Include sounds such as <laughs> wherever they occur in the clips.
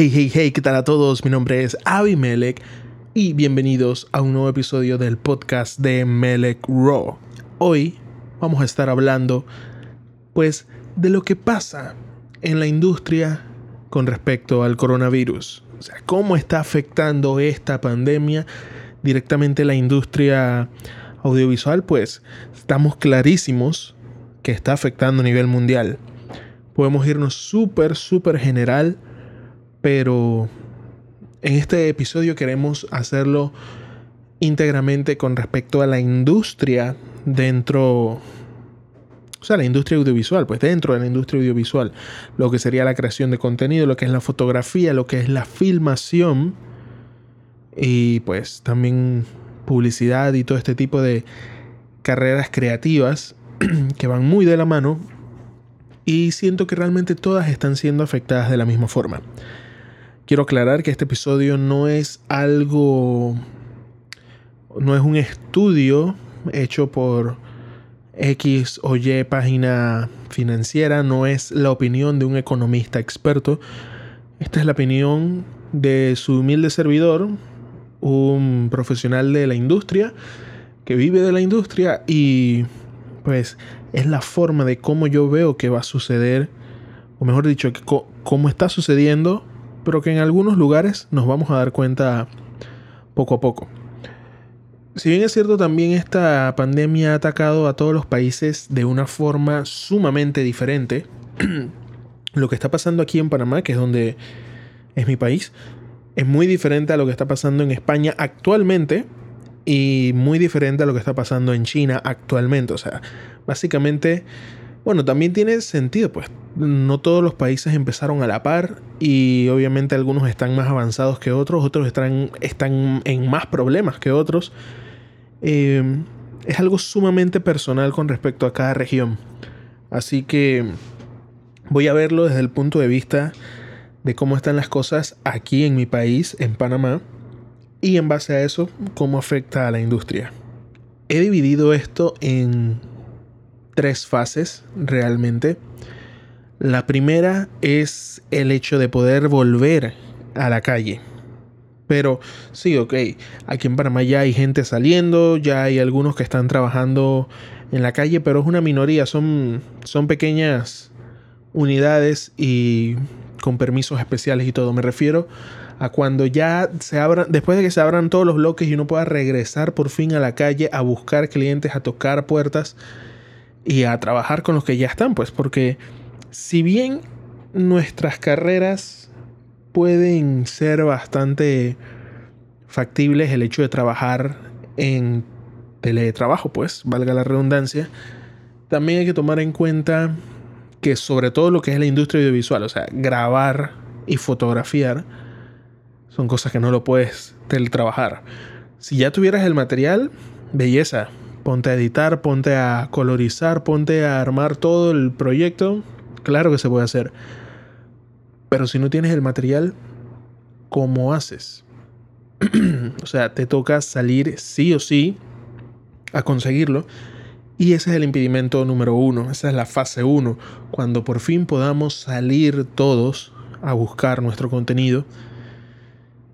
Hey, hey, hey, ¿qué tal a todos? Mi nombre es Abimelech y bienvenidos a un nuevo episodio del podcast de Melech Raw. Hoy vamos a estar hablando, pues, de lo que pasa en la industria con respecto al coronavirus. O sea, cómo está afectando esta pandemia directamente la industria audiovisual, pues estamos clarísimos que está afectando a nivel mundial. Podemos irnos súper, súper general pero en este episodio queremos hacerlo íntegramente con respecto a la industria dentro, o sea, la industria audiovisual, pues dentro de la industria audiovisual, lo que sería la creación de contenido, lo que es la fotografía, lo que es la filmación y pues también publicidad y todo este tipo de carreras creativas <clears throat> que van muy de la mano y siento que realmente todas están siendo afectadas de la misma forma. Quiero aclarar que este episodio no es algo, no es un estudio hecho por X o Y página financiera, no es la opinión de un economista experto. Esta es la opinión de su humilde servidor, un profesional de la industria, que vive de la industria y pues es la forma de cómo yo veo que va a suceder, o mejor dicho, cómo está sucediendo pero que en algunos lugares nos vamos a dar cuenta poco a poco. Si bien es cierto, también esta pandemia ha atacado a todos los países de una forma sumamente diferente. <clears throat> lo que está pasando aquí en Panamá, que es donde es mi país, es muy diferente a lo que está pasando en España actualmente y muy diferente a lo que está pasando en China actualmente. O sea, básicamente bueno, también tiene sentido, pues no todos los países empezaron a la par y obviamente algunos están más avanzados que otros, otros están, están en más problemas que otros. Em, es algo sumamente personal con respecto a cada región. Así que voy a verlo desde el punto de vista de cómo están las cosas aquí en mi país, en Panamá, y en base a eso, cómo afecta a la industria. He dividido esto en tres fases realmente. La primera es el hecho de poder volver a la calle. Pero sí, ok, aquí en Panamá ya hay gente saliendo, ya hay algunos que están trabajando en la calle, pero es una minoría, son, son pequeñas unidades y con permisos especiales y todo. Me refiero a cuando ya se abran, después de que se abran todos los bloques y uno pueda regresar por fin a la calle a buscar clientes, a tocar puertas y a trabajar con los que ya están, pues porque si bien nuestras carreras pueden ser bastante factibles el hecho de trabajar en teletrabajo, pues, valga la redundancia, también hay que tomar en cuenta que sobre todo lo que es la industria audiovisual, o sea, grabar y fotografiar, son cosas que no lo puedes teletrabajar. Si ya tuvieras el material, belleza, Ponte a editar, ponte a colorizar, ponte a armar todo el proyecto. Claro que se puede hacer. Pero si no tienes el material, ¿cómo haces? <clears throat> o sea, te toca salir sí o sí a conseguirlo. Y ese es el impedimento número uno. Esa es la fase uno. Cuando por fin podamos salir todos a buscar nuestro contenido,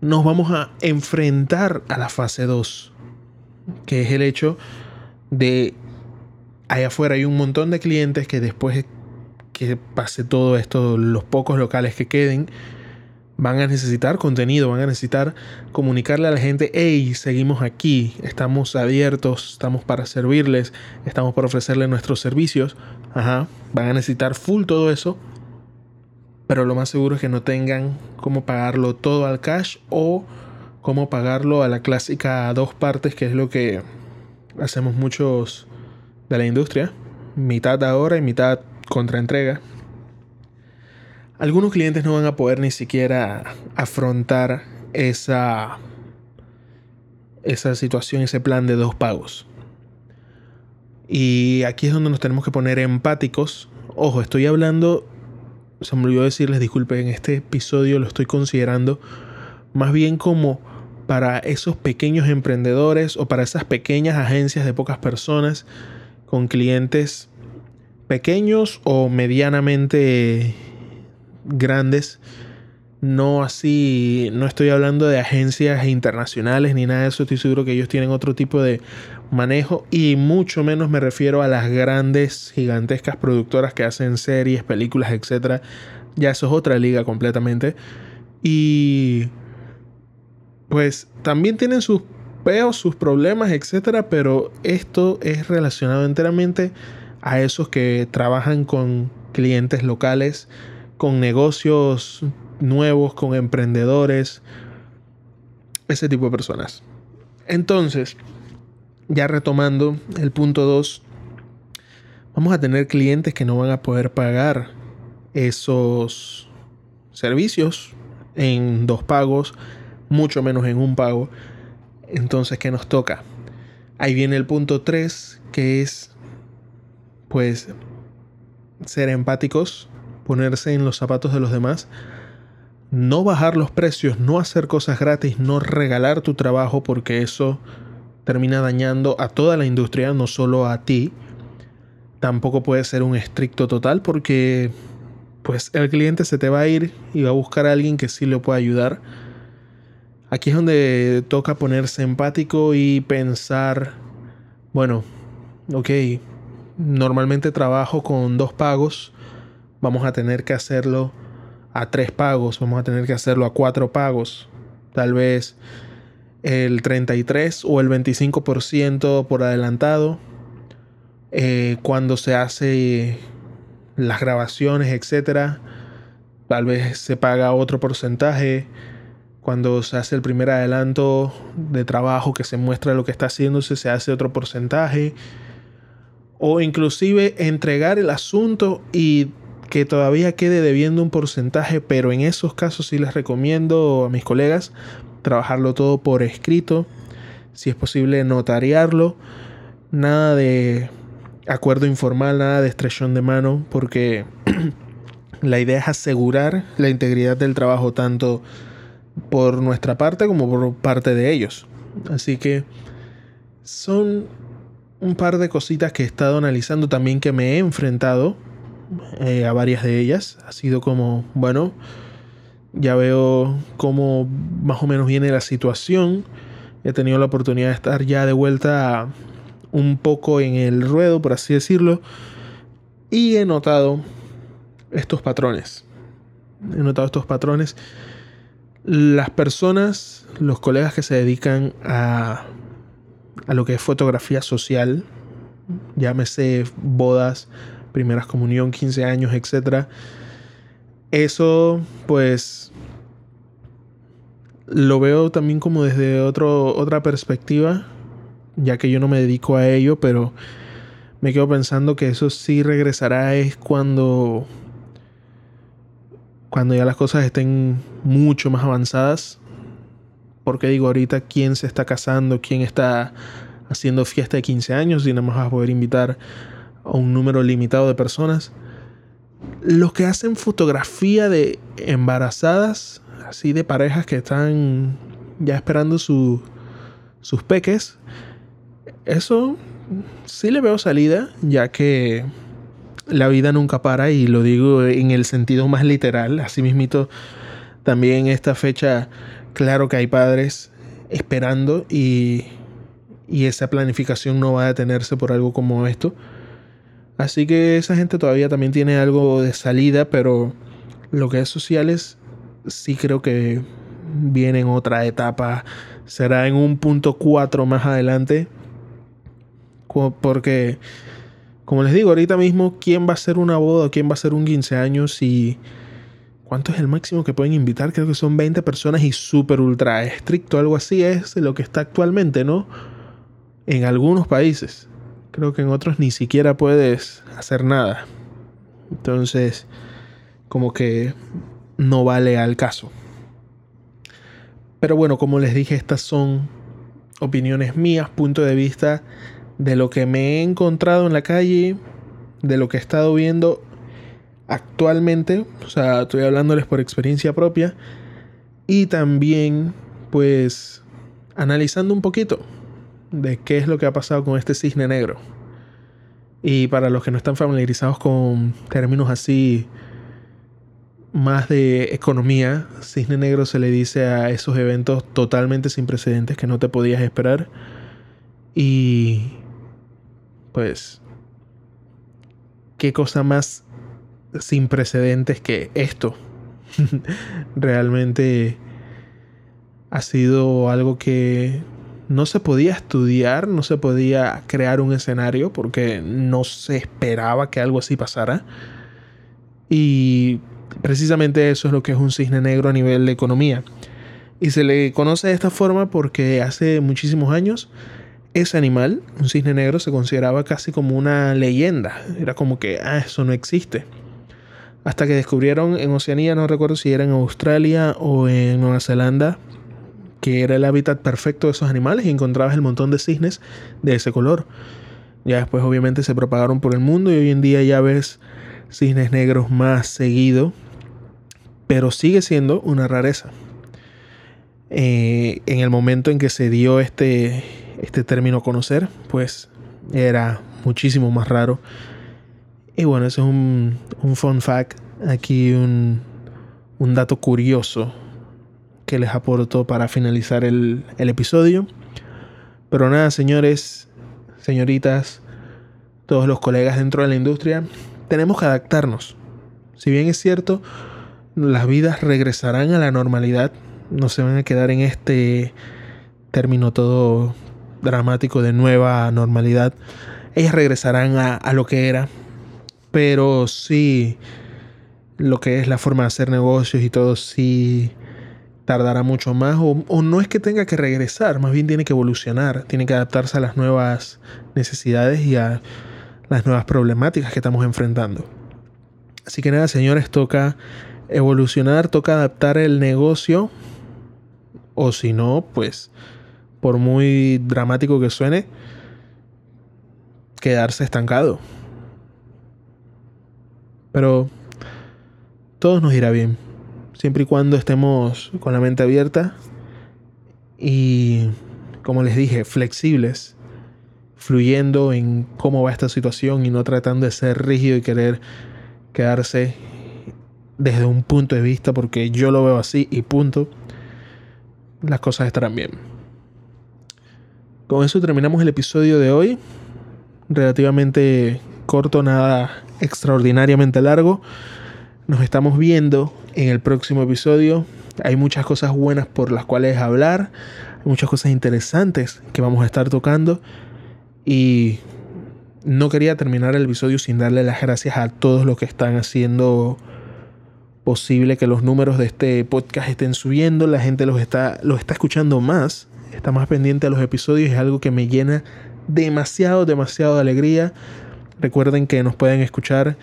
nos vamos a enfrentar a la fase 2, que es el hecho de allá afuera hay un montón de clientes que después que pase todo esto, los pocos locales que queden, van a necesitar contenido, van a necesitar comunicarle a la gente, hey, seguimos aquí, estamos abiertos, estamos para servirles, estamos para ofrecerles nuestros servicios, ajá, van a necesitar full todo eso, pero lo más seguro es que no tengan cómo pagarlo todo al cash o cómo pagarlo a la clásica dos partes, que es lo que hacemos muchos de la industria, mitad ahora y mitad contra entrega. Algunos clientes no van a poder ni siquiera afrontar esa, esa situación, ese plan de dos pagos. Y aquí es donde nos tenemos que poner empáticos. Ojo, estoy hablando, se me olvidó decirles, disculpen, en este episodio lo estoy considerando más bien como para esos pequeños emprendedores o para esas pequeñas agencias de pocas personas con clientes pequeños o medianamente grandes No así, no estoy hablando de agencias internacionales ni nada de eso, estoy seguro que ellos tienen otro tipo de manejo y mucho menos me refiero a las grandes, gigantescas productoras que hacen series, películas, etc. Ya eso es otra liga completamente. Y pues también tienen sus peos, sus problemas, etc. Pero esto es relacionado enteramente a esos que trabajan con clientes locales, con negocios nuevos, con emprendedores, ese tipo de personas. Entonces, ya retomando el punto 2, vamos a tener clientes que no van a poder pagar esos servicios en dos pagos, mucho menos en un pago. Entonces, ¿qué nos toca? Ahí viene el punto 3, que es, pues, ser empáticos, ponerse en los zapatos de los demás no bajar los precios, no hacer cosas gratis, no regalar tu trabajo porque eso termina dañando a toda la industria, no solo a ti. Tampoco puede ser un estricto total porque pues el cliente se te va a ir y va a buscar a alguien que sí le pueda ayudar. Aquí es donde toca ponerse empático y pensar, bueno, ok, normalmente trabajo con dos pagos, vamos a tener que hacerlo a tres pagos, vamos a tener que hacerlo a cuatro pagos. Tal vez el 33 o el 25% por adelantado. Eh, cuando se hace las grabaciones, etcétera, tal vez se paga otro porcentaje. Cuando se hace el primer adelanto de trabajo que se muestra lo que está haciéndose, se hace otro porcentaje. O inclusive entregar el asunto y que todavía quede debiendo un porcentaje, pero en esos casos sí les recomiendo a mis colegas trabajarlo todo por escrito, si es posible notariarlo, nada de acuerdo informal, nada de estrechón de mano, porque <clears throat> la idea es asegurar la integridad del trabajo tanto por nuestra parte como por parte de ellos. Así que son un par de cositas que he estado analizando también que me he enfrentado eh, a varias de ellas. Ha sido como, bueno, ya veo cómo más o menos viene la situación. He tenido la oportunidad de estar ya de vuelta un poco en el ruedo, por así decirlo. Y he notado estos patrones. He notado estos patrones. Las personas, los colegas que se dedican a, a lo que es fotografía social, llámese bodas, primeras comunión, 15 años, etc. Eso, pues, lo veo también como desde otro, otra perspectiva, ya que yo no me dedico a ello, pero me quedo pensando que eso sí regresará es cuando cuando ya las cosas estén mucho más avanzadas. Porque digo ahorita quién se está casando, quién está haciendo fiesta de 15 años y nada más vas a poder invitar a un número limitado de personas. Los que hacen fotografía de embarazadas, así de parejas que están ya esperando sus peques, eso sí le veo salida, ya que la vida nunca para y lo digo en el sentido más literal. Así mismito, también esta fecha, claro que hay padres esperando y, y esa planificación no va a detenerse por algo como esto. Así que esa gente todavía también tiene algo de salida, pero lo que es sociales sí creo que viene en otra etapa. Será en un punto 4 más adelante. Porque, como les digo, ahorita mismo, ¿quién va a hacer una boda? ¿Quién va a hacer un 15 años? Y ¿cuánto es el máximo que pueden invitar? Creo que son 20 personas y súper ultra estricto. Algo así es lo que está actualmente, ¿no? En algunos países. Creo que en otros ni siquiera puedes hacer nada. Entonces, como que no vale al caso. Pero bueno, como les dije, estas son opiniones mías, punto de vista de lo que me he encontrado en la calle, de lo que he estado viendo actualmente. O sea, estoy hablándoles por experiencia propia. Y también, pues, analizando un poquito de qué es lo que ha pasado con este cisne negro. Y para los que no están familiarizados con términos así más de economía, cisne negro se le dice a esos eventos totalmente sin precedentes que no te podías esperar. Y pues, ¿qué cosa más sin precedentes que esto? <laughs> Realmente ha sido algo que no se podía estudiar, no se podía crear un escenario porque no se esperaba que algo así pasara. Y precisamente eso es lo que es un cisne negro a nivel de economía. Y se le conoce de esta forma porque hace muchísimos años ese animal, un cisne negro, se consideraba casi como una leyenda. Era como que, ah, eso no existe. Hasta que descubrieron en Oceanía, no recuerdo si era en Australia o en Nueva Zelanda, que era el hábitat perfecto de esos animales y encontrabas el montón de cisnes de ese color. Ya después obviamente se propagaron por el mundo y hoy en día ya ves cisnes negros más seguido, pero sigue siendo una rareza. Eh, en el momento en que se dio este, este término conocer, pues era muchísimo más raro. Y bueno, ese es un, un fun fact, aquí un, un dato curioso que les aporto para finalizar el, episodio. Pero nada, señores, señoritas, todos los colegas dentro de la industria, tenemos que adaptarnos. Si bien es cierto, las vidas regresarán a la normalidad, no se van a quedar en este término todo dramático de nueva normalidad. Ellas regresarán a, a lo que era, pero sí, lo que es la forma de hacer negocios y todo, sí tardará mucho más o, no es que tenga que regresar, más bien tiene que evolucionar, tiene que adaptarse a las nuevas necesidades y a las nuevas problemáticas que estamos enfrentando. Así que nada, señores, toca evolucionar, toca adaptar el negocio o si no, pues por muy dramático que suene, quedarse estancado. Pero todo nos irá bien siempre y cuando estemos con la mente abierta y, como les dije, flexibles, fluyendo en cómo va esta situación y no tratando de ser rígido y querer quedarse desde un punto de vista porque yo lo veo así y punto, las cosas estarán bien. Con eso terminamos el episodio de hoy, relativamente corto, nada extraordinariamente largo. Nos estamos viendo en el próximo episodio. Hay muchas cosas buenas por las cuales hablar, hay muchas cosas interesantes que vamos a estar tocando. Y no quería terminar el episodio sin darle las gracias a todos los que están haciendo posible que los números de este podcast estén subiendo, la gente los está, los está escuchando más, está más pendiente a los episodios, es algo que me llena demasiado, demasiado de alegría. Recuerden que nos pueden escuchar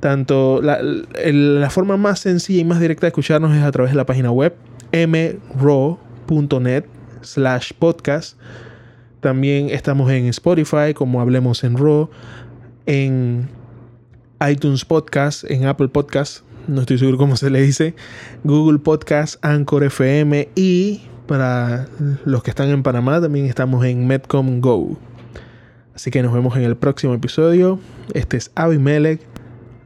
tanto la, la, forma más sencilla y más directa de escucharnos es a través de la página web mraw.net slash podcast. También estamos en Spotify, como hablemos en Raw, en iTunes Podcast, en Apple Podcast, no estoy seguro cómo se le dice, Google Podcast, Anchor FM y para los que están en Panamá también estamos en Medcom Go. Así que nos vemos en el próximo episodio. Este es Abimelech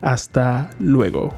hasta luego.